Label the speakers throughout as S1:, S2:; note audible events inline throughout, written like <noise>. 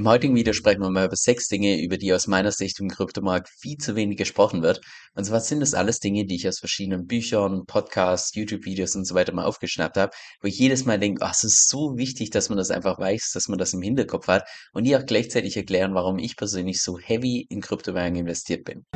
S1: Im heutigen Video sprechen wir mal über sechs Dinge, über die aus meiner Sicht im Kryptomarkt viel zu wenig gesprochen wird. Und zwar sind das alles Dinge, die ich aus verschiedenen Büchern, Podcasts, YouTube-Videos und so weiter mal aufgeschnappt habe, wo ich jedes Mal denke, oh, es ist so wichtig, dass man das einfach weiß, dass man das im Hinterkopf hat und die auch gleichzeitig erklären, warum ich persönlich so heavy in Kryptowährungen investiert bin.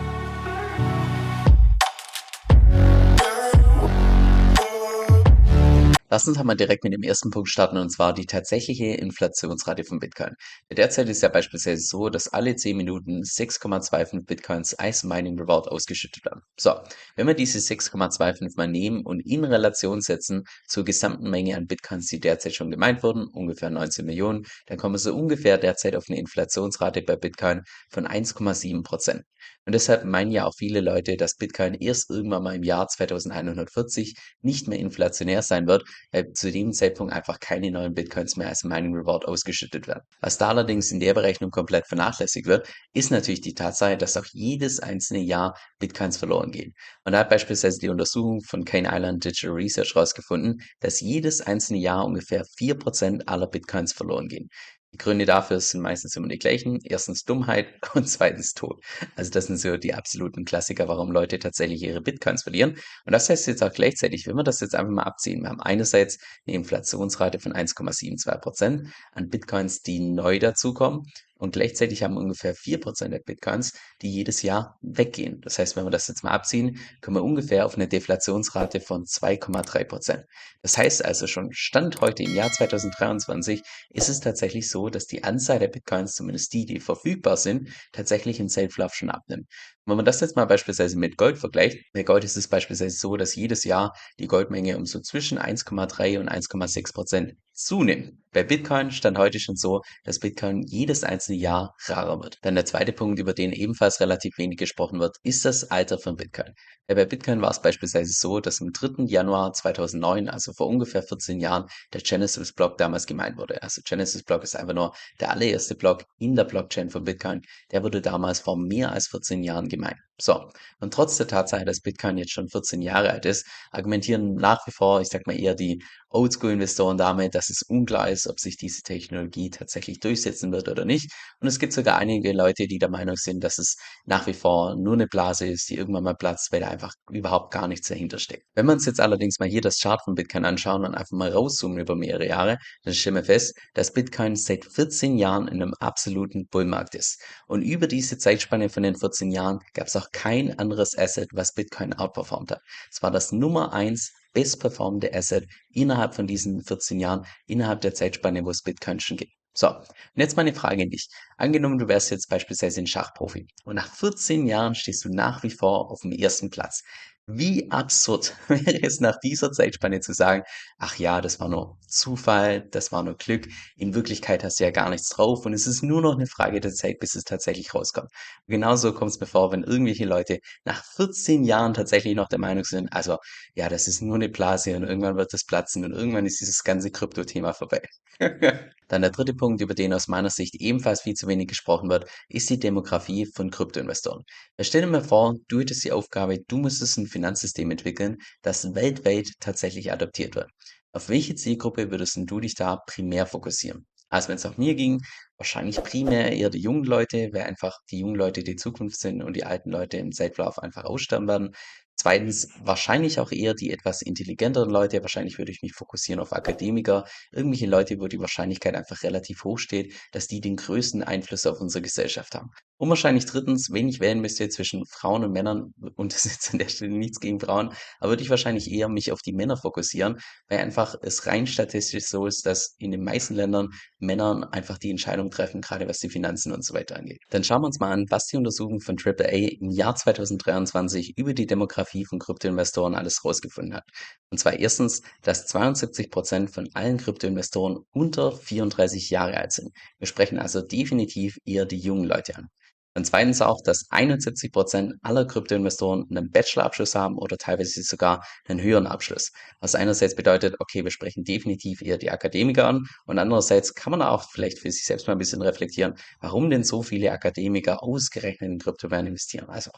S1: Lass uns einmal direkt mit dem ersten Punkt starten, und zwar die tatsächliche Inflationsrate von Bitcoin. Derzeit ist ja beispielsweise so, dass alle 10 Minuten 6,25 Bitcoins als Mining Reward ausgeschüttet werden. So, wenn wir diese 6,25 mal nehmen und in Relation setzen zur gesamten Menge an Bitcoins, die derzeit schon gemeint wurden, ungefähr 19 Millionen, dann kommen wir so ungefähr derzeit auf eine Inflationsrate bei Bitcoin von 1,7 Prozent. Und deshalb meinen ja auch viele Leute, dass Bitcoin erst irgendwann mal im Jahr 2140 nicht mehr inflationär sein wird, weil zu dem Zeitpunkt einfach keine neuen Bitcoins mehr als Mining Reward ausgeschüttet werden. Was da allerdings in der Berechnung komplett vernachlässigt wird, ist natürlich die Tatsache, dass auch jedes einzelne Jahr Bitcoins verloren gehen. Und da hat beispielsweise die Untersuchung von Kane Island Digital Research herausgefunden, dass jedes einzelne Jahr ungefähr 4% aller Bitcoins verloren gehen. Die Gründe dafür sind meistens immer die gleichen. Erstens Dummheit <laughs> und zweitens Tod. Also das sind so die absoluten Klassiker, warum Leute tatsächlich ihre Bitcoins verlieren. Und das heißt jetzt auch gleichzeitig, wenn wir das jetzt einfach mal abziehen, wir haben einerseits eine Inflationsrate von 1,72 Prozent an Bitcoins, die neu dazukommen und gleichzeitig haben ungefähr 4% der Bitcoins, die jedes Jahr weggehen. Das heißt, wenn wir das jetzt mal abziehen, kommen wir ungefähr auf eine Deflationsrate von 2,3%. Das heißt also schon Stand heute im Jahr 2023 ist es tatsächlich so, dass die Anzahl der Bitcoins, zumindest die, die verfügbar sind, tatsächlich im Self-Love schon abnimmt. Wenn man das jetzt mal beispielsweise mit Gold vergleicht, bei Gold ist es beispielsweise so, dass jedes Jahr die Goldmenge um so zwischen 1,3 und 1,6 Prozent zunimmt. Bei Bitcoin stand heute schon so, dass Bitcoin jedes einzelne Jahr rarer wird. Dann der zweite Punkt, über den ebenfalls relativ wenig gesprochen wird, ist das Alter von Bitcoin. Bei Bitcoin war es beispielsweise so, dass am 3. Januar 2009, also vor ungefähr 14 Jahren, der Genesis-Block damals gemeint wurde. Also Genesis-Block ist einfach nur der allererste Block in der Blockchain von Bitcoin. Der wurde damals vor mehr als 14 Jahren gemeint. So, und trotz der Tatsache, dass Bitcoin jetzt schon 14 Jahre alt ist, argumentieren nach wie vor, ich sag mal eher die Oldschool-Investoren damit, dass es unklar ist, ob sich diese Technologie tatsächlich durchsetzen wird oder nicht. Und es gibt sogar einige Leute, die der Meinung sind, dass es nach wie vor nur eine Blase ist, die irgendwann mal platzt, weil da einfach überhaupt gar nichts dahinter steckt. Wenn wir uns jetzt allerdings mal hier das Chart von Bitcoin anschauen und einfach mal rauszoomen über mehrere Jahre, dann stellen wir fest, dass Bitcoin seit 14 Jahren in einem absoluten Bullmarkt ist. Und über diese Zeitspanne von den 14 Jahren gab es auch kein anderes Asset, was Bitcoin outperformt hat. Es war das Nummer eins bestperformende Asset innerhalb von diesen 14 Jahren, innerhalb der Zeitspanne, wo es Bitcoin schon gibt. So, und jetzt meine Frage an dich. Angenommen, du wärst jetzt beispielsweise ein Schachprofi und nach 14 Jahren stehst du nach wie vor auf dem ersten Platz. Wie absurd <laughs> wäre es nach dieser Zeitspanne zu sagen, ach ja, das war nur Zufall, das war nur Glück, in Wirklichkeit hast du ja gar nichts drauf und es ist nur noch eine Frage der Zeit, bis es tatsächlich rauskommt. Und genauso kommt es mir vor, wenn irgendwelche Leute nach 14 Jahren tatsächlich noch der Meinung sind, also ja, das ist nur eine Blase und irgendwann wird das platzen und irgendwann ist dieses ganze Krypto-Thema vorbei. <laughs> Dann der dritte Punkt, über den aus meiner Sicht ebenfalls viel zu wenig gesprochen wird, ist die Demografie von Kryptoinvestoren. Stell dir mal vor, du hättest die Aufgabe, du müsstest ein Finanzsystem entwickeln, das weltweit tatsächlich adaptiert wird. Auf welche Zielgruppe würdest du dich da primär fokussieren? Also wenn es auch mir ging, wahrscheinlich primär eher die jungen Leute, weil einfach die jungen Leute die Zukunft sind und die alten Leute im Zeitlauf einfach aussterben werden. Zweitens wahrscheinlich auch eher die etwas intelligenteren Leute. Wahrscheinlich würde ich mich fokussieren auf Akademiker, irgendwelche Leute, wo die Wahrscheinlichkeit einfach relativ hoch steht, dass die den größten Einfluss auf unsere Gesellschaft haben. Und wahrscheinlich drittens, wenn ich wählen müsste zwischen Frauen und Männern, und <laughs> das ist jetzt an der Stelle nichts gegen Frauen, aber würde ich wahrscheinlich eher mich auf die Männer fokussieren, weil einfach es rein statistisch so ist, dass in den meisten Ländern Männer einfach die Entscheidung treffen, gerade was die Finanzen und so weiter angeht. Dann schauen wir uns mal an, was die Untersuchung von AAA im Jahr 2023 über die Demografie von Kryptoinvestoren alles rausgefunden hat. Und zwar erstens, dass 72 Prozent von allen Kryptoinvestoren unter 34 Jahre alt sind. Wir sprechen also definitiv eher die jungen Leute an. Und zweitens auch, dass 71 Prozent aller Kryptoinvestoren einen Bachelorabschluss haben oder teilweise sogar einen höheren Abschluss. Was einerseits bedeutet, okay, wir sprechen definitiv eher die Akademiker an und andererseits kann man auch vielleicht für sich selbst mal ein bisschen reflektieren, warum denn so viele Akademiker ausgerechnet in Kryptowährungen investieren. Also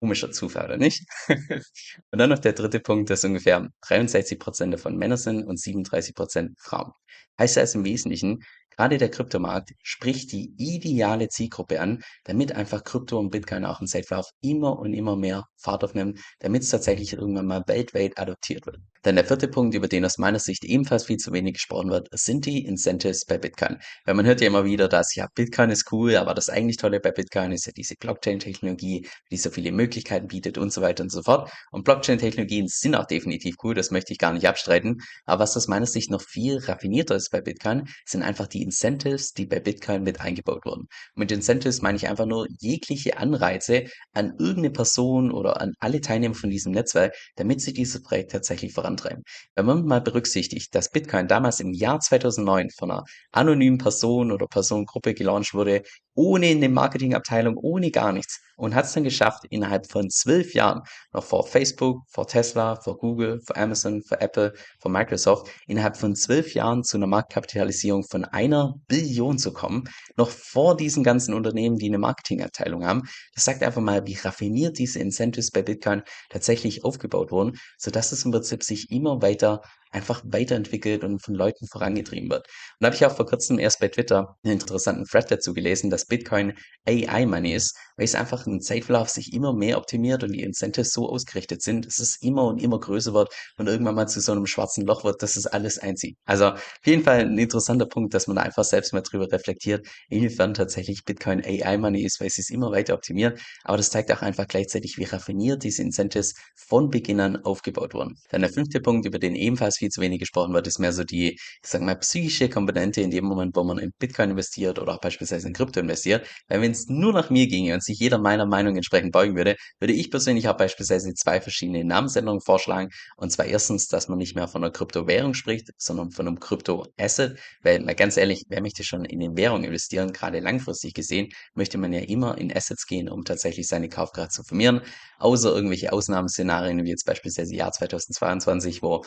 S1: komischer Zufall, oder nicht? <laughs> und dann noch der dritte Punkt, dass ungefähr 63 Prozent davon Männer sind und 37 Prozent Frauen. Heißt also im Wesentlichen, Gerade der Kryptomarkt spricht die ideale Zielgruppe an, damit einfach Krypto und Bitcoin auch im Zeitverlauf immer und immer mehr Fahrt aufnimmt, damit es tatsächlich irgendwann mal weltweit adoptiert wird. Dann der vierte Punkt, über den aus meiner Sicht ebenfalls viel zu wenig gesprochen wird, sind die Incentives bei Bitcoin. Weil man hört ja immer wieder, dass ja Bitcoin ist cool, aber das eigentlich Tolle bei Bitcoin ist ja diese Blockchain-Technologie, die so viele Möglichkeiten bietet und so weiter und so fort. Und Blockchain-Technologien sind auch definitiv cool, das möchte ich gar nicht abstreiten. Aber was aus meiner Sicht noch viel raffinierter ist bei Bitcoin, sind einfach die Incentives, die bei Bitcoin mit eingebaut wurden. Und mit Incentives meine ich einfach nur jegliche Anreize an irgendeine Person oder an alle Teilnehmer von diesem Netzwerk, damit sie dieses Projekt tatsächlich vorantreiben. Wenn man mal berücksichtigt, dass Bitcoin damals im Jahr 2009 von einer anonymen Person oder Personengruppe gelauncht wurde, ohne eine Marketingabteilung, ohne gar nichts und hat es dann geschafft, innerhalb von zwölf Jahren, noch vor Facebook, vor Tesla, vor Google, vor Amazon, vor Apple, vor Microsoft, innerhalb von zwölf Jahren zu einer Marktkapitalisierung von einer Billion zu kommen, noch vor diesen ganzen Unternehmen, die eine Marketingabteilung haben. Das sagt einfach mal, wie raffiniert diese Incentives bei Bitcoin tatsächlich aufgebaut wurden, sodass es im Prinzip sich immer weiter einfach weiterentwickelt und von Leuten vorangetrieben wird. Und da habe ich auch vor kurzem erst bei Twitter einen interessanten Thread dazu gelesen, dass Bitcoin AI-Money ist, weil es einfach im Zeitverlauf sich immer mehr optimiert und die Incentives so ausgerichtet sind, dass es immer und immer größer wird und irgendwann mal zu so einem schwarzen Loch wird, dass es alles einzieht. Also auf jeden Fall ein interessanter Punkt, dass man da einfach selbst mal drüber reflektiert, inwiefern tatsächlich Bitcoin AI-Money ist, weil es sich immer weiter optimiert. Aber das zeigt auch einfach gleichzeitig, wie raffiniert diese Incentives von Beginn an aufgebaut wurden. Dann der fünfte Punkt, über den ebenfalls viel zu wenig gesprochen wird, ist mehr so die, ich sag mal, psychische Komponente in dem Moment, wo man in Bitcoin investiert oder auch beispielsweise in Krypto investiert. Weil wenn es nur nach mir ginge und sich jeder meiner Meinung entsprechend beugen würde, würde ich persönlich auch beispielsweise zwei verschiedene Namensänderungen vorschlagen. Und zwar erstens, dass man nicht mehr von einer Kryptowährung spricht, sondern von einem Krypto-Asset. Weil, mal ganz ehrlich, wer möchte schon in eine Währung investieren? Gerade langfristig gesehen möchte man ja immer in Assets gehen, um tatsächlich seine Kaufkraft zu vermehren. Außer irgendwelche Ausnahmeszenarien, wie jetzt beispielsweise Jahr 2022, wo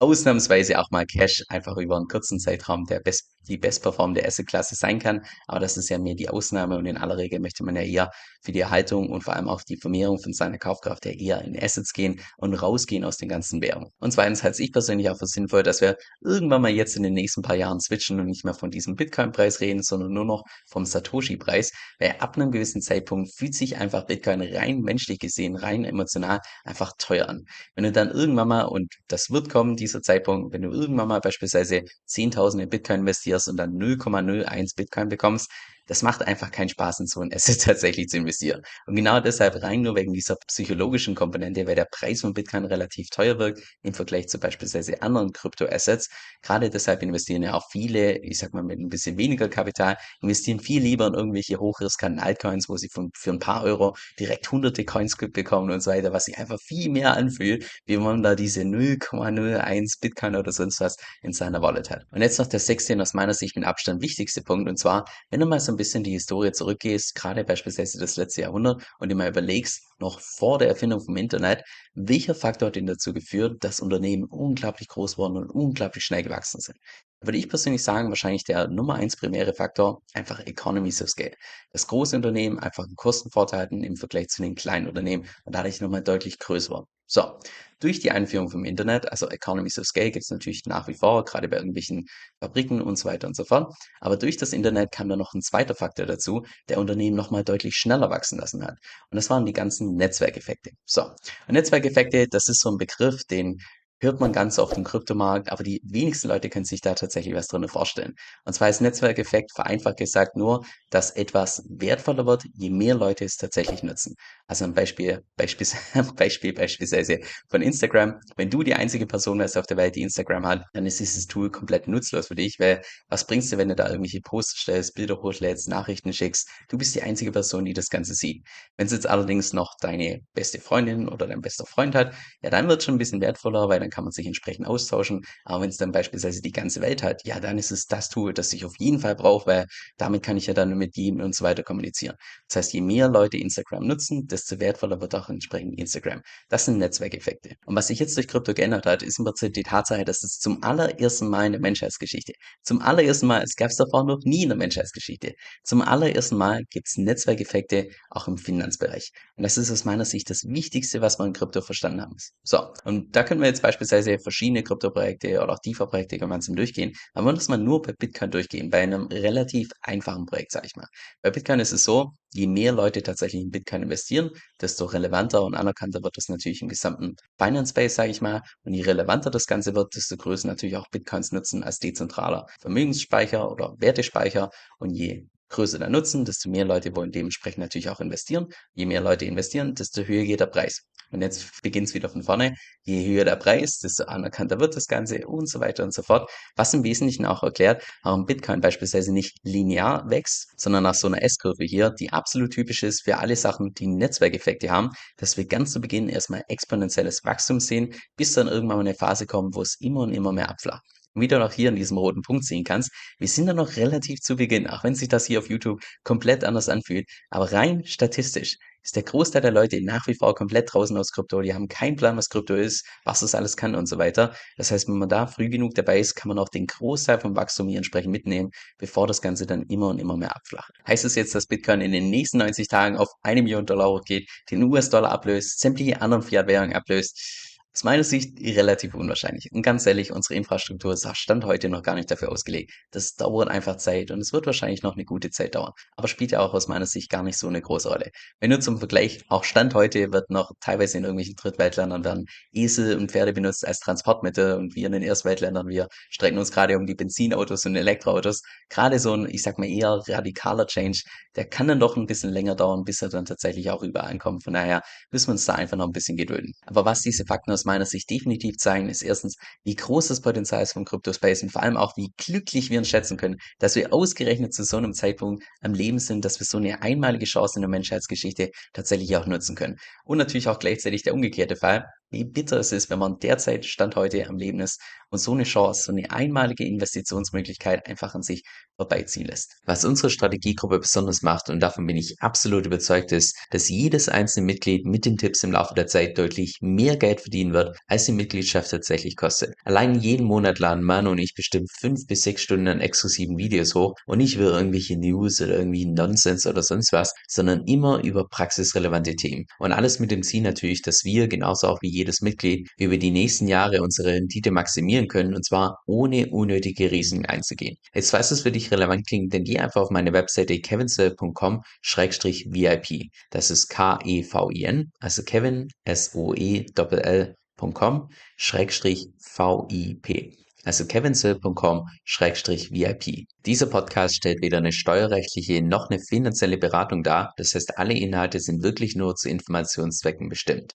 S1: ausnahmsweise auch mal Cash einfach über einen kurzen Zeitraum der best, die bestperformende Asset-Klasse sein kann. Aber das ist ja mehr die Ausnahme und in aller Regel möchte man ja eher für die Erhaltung und vor allem auch die Vermehrung von seiner Kaufkraft ja eher in Assets gehen und rausgehen aus den ganzen Währungen. Und zweitens halte ich persönlich auch für sinnvoll, dass wir irgendwann mal jetzt in den nächsten paar Jahren switchen und nicht mehr von diesem Bitcoin-Preis reden, sondern nur noch vom Satoshi-Preis, weil ab einem gewissen Zeitpunkt fühlt sich einfach Bitcoin rein menschlich gesehen, rein emotional einfach teuer an. Wenn du dann irgendwann mal, und das wird kommen, die dieser Zeitpunkt, wenn du irgendwann mal beispielsweise 10.000 in Bitcoin investierst und dann 0,01 Bitcoin bekommst, das macht einfach keinen Spaß, in so ein Asset <laughs> tatsächlich zu investieren. Und genau deshalb rein nur wegen dieser psychologischen Komponente, weil der Preis von Bitcoin relativ teuer wirkt im Vergleich zu beispielsweise anderen Kryptoassets. Gerade deshalb investieren ja auch viele, ich sag mal mit ein bisschen weniger Kapital, investieren viel lieber in irgendwelche hochriskanten Altcoins, wo sie von, für ein paar Euro direkt hunderte Coins bekommen und so weiter, was sich einfach viel mehr anfühlt, wie man da diese 0,01 Bitcoin oder sonst was in seiner Wallet hat. Und jetzt noch der sechste und aus meiner Sicht mit Abstand wichtigste Punkt, und zwar, wenn du mal so ein bisschen die Historie zurückgehst, gerade beispielsweise das letzte Jahrhundert, und mal überlegst, noch vor der Erfindung vom Internet, welcher Faktor hat denn dazu geführt, dass Unternehmen unglaublich groß wurden und unglaublich schnell gewachsen sind? Würde ich persönlich sagen, wahrscheinlich der Nummer eins primäre Faktor, einfach Economies of Scale. Das große Unternehmen einfach einen Kostenvorteil hatten im Vergleich zu den kleinen Unternehmen und dadurch nochmal deutlich größer waren. So, durch die Einführung vom Internet, also Economies of Scale, gibt es natürlich nach wie vor, gerade bei irgendwelchen Fabriken und so weiter und so fort. Aber durch das Internet kam dann noch ein zweiter Faktor dazu, der Unternehmen nochmal deutlich schneller wachsen lassen hat. Und das waren die ganzen Netzwerkeffekte. So, und Netzwerkeffekte, das ist so ein Begriff, den hört man ganz oft im Kryptomarkt, aber die wenigsten Leute können sich da tatsächlich was drin vorstellen. Und zwar ist Netzwerkeffekt vereinfacht gesagt nur, dass etwas wertvoller wird, je mehr Leute es tatsächlich nutzen. Also ein Beispiel, Beispiel, <laughs> Beispiel beispielsweise von Instagram. Wenn du die einzige Person wärst auf der Welt, die Instagram hat, dann ist dieses Tool komplett nutzlos für dich, weil was bringst du, wenn du da irgendwelche Posts stellst, Bilder hochlädst, Nachrichten schickst? Du bist die einzige Person, die das Ganze sieht. Wenn es jetzt allerdings noch deine beste Freundin oder dein bester Freund hat, ja, dann wird es schon ein bisschen wertvoller, weil dann kann man sich entsprechend austauschen. Aber wenn es dann beispielsweise die ganze Welt hat, ja, dann ist es das Tool, das ich auf jeden Fall brauche, weil damit kann ich ja dann mit jedem und so weiter kommunizieren. Das heißt, je mehr Leute Instagram nutzen, desto wertvoller wird auch entsprechend Instagram. Das sind Netzwerkeffekte. Und was sich jetzt durch Krypto geändert hat, ist im Prinzip die Tatsache, dass es zum allerersten Mal in der Menschheitsgeschichte, zum allerersten Mal, es gab es davor noch nie in der Menschheitsgeschichte, zum allerersten Mal gibt es Netzwerkeffekte auch im Finanzbereich. Und das ist aus meiner Sicht das Wichtigste, was man in Krypto verstanden haben muss. So, und da können wir jetzt beispielsweise beispielsweise verschiedene Krypto-Projekte oder auch DeFi-Projekte gemeinsam durchgehen, dann würde man nur bei Bitcoin durchgehen, bei einem relativ einfachen Projekt, sage ich mal. Bei Bitcoin ist es so, je mehr Leute tatsächlich in Bitcoin investieren, desto relevanter und anerkannter wird das natürlich im gesamten Finance-Space, sage ich mal. Und je relevanter das Ganze wird, desto größer natürlich auch Bitcoins nutzen als dezentraler Vermögensspeicher oder Wertespeicher. Und je größer der Nutzen, desto mehr Leute wollen dementsprechend natürlich auch investieren. Je mehr Leute investieren, desto höher geht der Preis. Und jetzt beginnt es wieder von vorne. Je höher der Preis, desto anerkannter wird das Ganze und so weiter und so fort. Was im Wesentlichen auch erklärt, warum Bitcoin beispielsweise nicht linear wächst, sondern nach so einer S-Kurve hier, die absolut typisch ist für alle Sachen, die Netzwerkeffekte haben, dass wir ganz zu Beginn erstmal exponentielles Wachstum sehen, bis dann irgendwann mal eine Phase kommt, wo es immer und immer mehr abflacht wie du noch hier in diesem roten Punkt sehen kannst, wir sind da noch relativ zu Beginn, auch wenn sich das hier auf YouTube komplett anders anfühlt. Aber rein statistisch ist der Großteil der Leute nach wie vor komplett draußen aus Krypto. Die haben keinen Plan, was Krypto ist, was das alles kann und so weiter. Das heißt, wenn man da früh genug dabei ist, kann man auch den Großteil vom Wachstum hier entsprechend mitnehmen, bevor das Ganze dann immer und immer mehr abflacht. Heißt es jetzt, dass Bitcoin in den nächsten 90 Tagen auf eine Million Dollar geht, den US-Dollar ablöst, sämtliche anderen Fiat-Währungen ablöst? Aus meiner Sicht relativ unwahrscheinlich. Und ganz ehrlich, unsere Infrastruktur ist Stand heute noch gar nicht dafür ausgelegt. Das dauert einfach Zeit und es wird wahrscheinlich noch eine gute Zeit dauern. Aber spielt ja auch aus meiner Sicht gar nicht so eine große Rolle. Wenn nur zum Vergleich, auch Stand heute wird noch teilweise in irgendwelchen Drittweltländern werden Esel und Pferde benutzt als Transportmittel und wir in den Erstweltländern, wir strecken uns gerade um die Benzinautos und Elektroautos. Gerade so ein, ich sag mal eher radikaler Change, der kann dann doch ein bisschen länger dauern, bis er dann tatsächlich auch überall ankommt. Von daher müssen wir uns da einfach noch ein bisschen gedulden. Aber was diese Fakten aus meiner Sicht definitiv zeigen, ist erstens, wie groß das Potenzial ist vom Crypto-Space und vor allem auch, wie glücklich wir uns schätzen können, dass wir ausgerechnet zu so einem Zeitpunkt am Leben sind, dass wir so eine einmalige Chance in der Menschheitsgeschichte tatsächlich auch nutzen können. Und natürlich auch gleichzeitig der umgekehrte Fall, wie bitter es ist, wenn man derzeit Stand heute am Leben ist und so eine Chance, so eine einmalige Investitionsmöglichkeit einfach an sich vorbeiziehen lässt. Was unsere Strategiegruppe besonders macht, und davon bin ich absolut überzeugt, ist, dass jedes einzelne Mitglied mit den Tipps im Laufe der Zeit deutlich mehr Geld verdienen wird, als die Mitgliedschaft tatsächlich kostet. Allein jeden Monat laden Manu und ich bestimmt fünf bis sechs Stunden an exklusiven Videos hoch und nicht über irgendwelche News oder irgendwie Nonsens oder sonst was, sondern immer über praxisrelevante Themen. Und alles mit dem Ziel natürlich, dass wir genauso auch wie jedes Mitglied über die nächsten Jahre unsere Rendite maximieren können und zwar ohne unnötige Risiken einzugehen. Jetzt falls es für dich relevant klingt, dann geh einfach auf meine Webseite kevinsoe.com-vip. Das ist K-E-V-I-N, also Kevin, S-O-E-L-L.com, Schrägstrich V-I-P also kevinsoe.com-vip. Dieser Podcast stellt weder eine steuerrechtliche noch eine finanzielle Beratung dar, das heißt alle Inhalte sind wirklich nur zu Informationszwecken bestimmt.